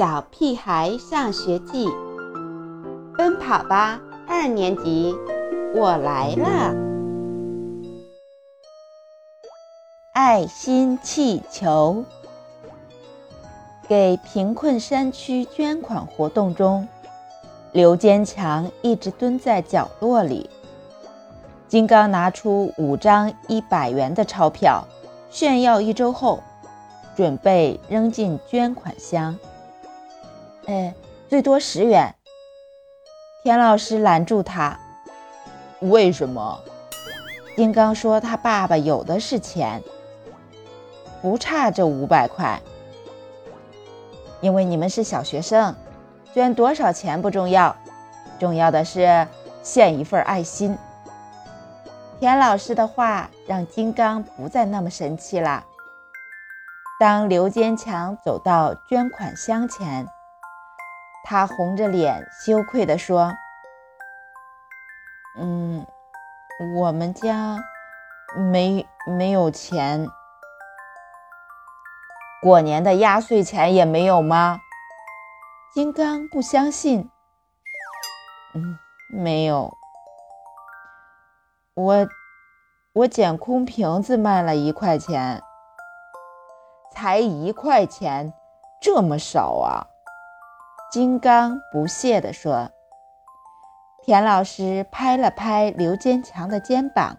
小屁孩上学记》，奔跑吧二年级，我来了！爱心气球，给贫困山区捐款活动中，刘坚强一直蹲在角落里。金刚拿出五张一百元的钞票，炫耀一周后，准备扔进捐款箱。哎，最多十元。田老师拦住他：“为什么？”金刚说：“他爸爸有的是钱，不差这五百块。因为你们是小学生，捐多少钱不重要，重要的是献一份爱心。”田老师的话让金刚不再那么神气了。当刘坚强走到捐款箱前，他红着脸羞愧地说：“嗯，我们家没没有钱，过年的压岁钱也没有吗？”金刚不相信：“嗯，没有。”我我捡空瓶子卖了一块钱，才一块钱，这么少啊！金刚不屑地说。田老师拍了拍刘坚强的肩膀：“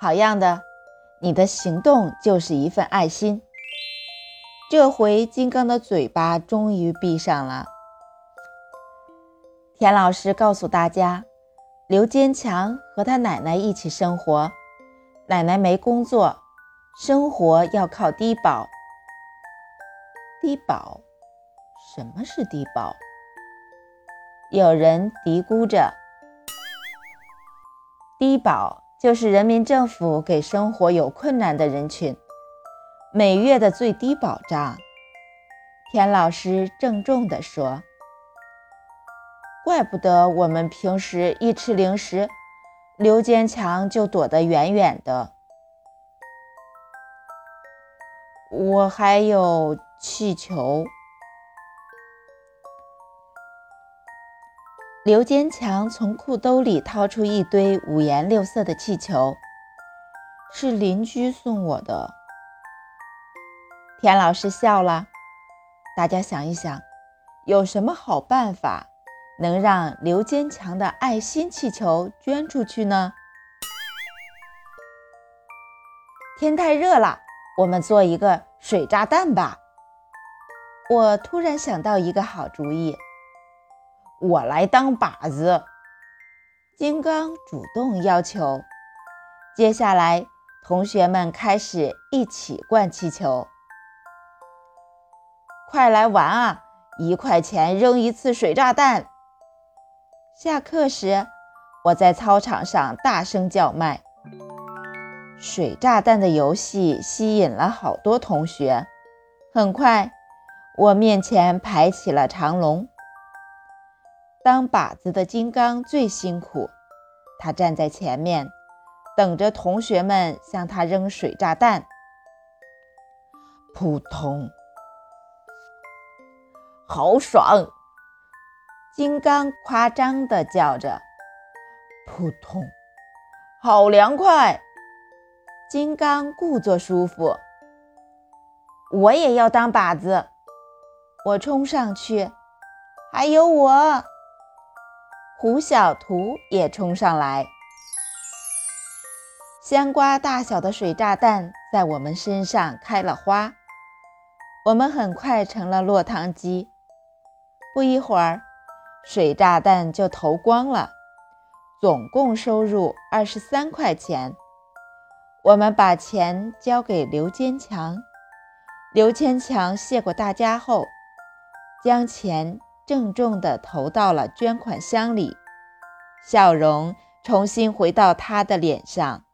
好样的，你的行动就是一份爱心。”这回金刚的嘴巴终于闭上了。田老师告诉大家。刘坚强和他奶奶一起生活，奶奶没工作，生活要靠低保。低保？什么是低保？有人嘀咕着。低保就是人民政府给生活有困难的人群每月的最低保障。田老师郑重地说。怪不得我们平时一吃零食，刘坚强就躲得远远的。我还有气球。刘坚强从裤兜里掏出一堆五颜六色的气球，是邻居送我的。田老师笑了。大家想一想，有什么好办法？能让刘坚强的爱心气球捐出去呢？天太热了，我们做一个水炸弹吧。我突然想到一个好主意，我来当靶子。金刚主动要求。接下来，同学们开始一起灌气球。快来玩啊！一块钱扔一次水炸弹。下课时，我在操场上大声叫卖。水炸弹的游戏吸引了好多同学。很快，我面前排起了长龙。当靶子的金刚最辛苦，他站在前面，等着同学们向他扔水炸弹。扑通，好爽！金刚夸张地叫着：“扑通，好凉快！”金刚故作舒服。我也要当靶子，我冲上去，还有我。胡小图也冲上来。香瓜大小的水炸弹在我们身上开了花，我们很快成了落汤鸡。不一会儿。水炸弹就投光了，总共收入二十三块钱。我们把钱交给刘坚强，刘坚强谢过大家后，将钱郑重地投到了捐款箱里，笑容重新回到他的脸上。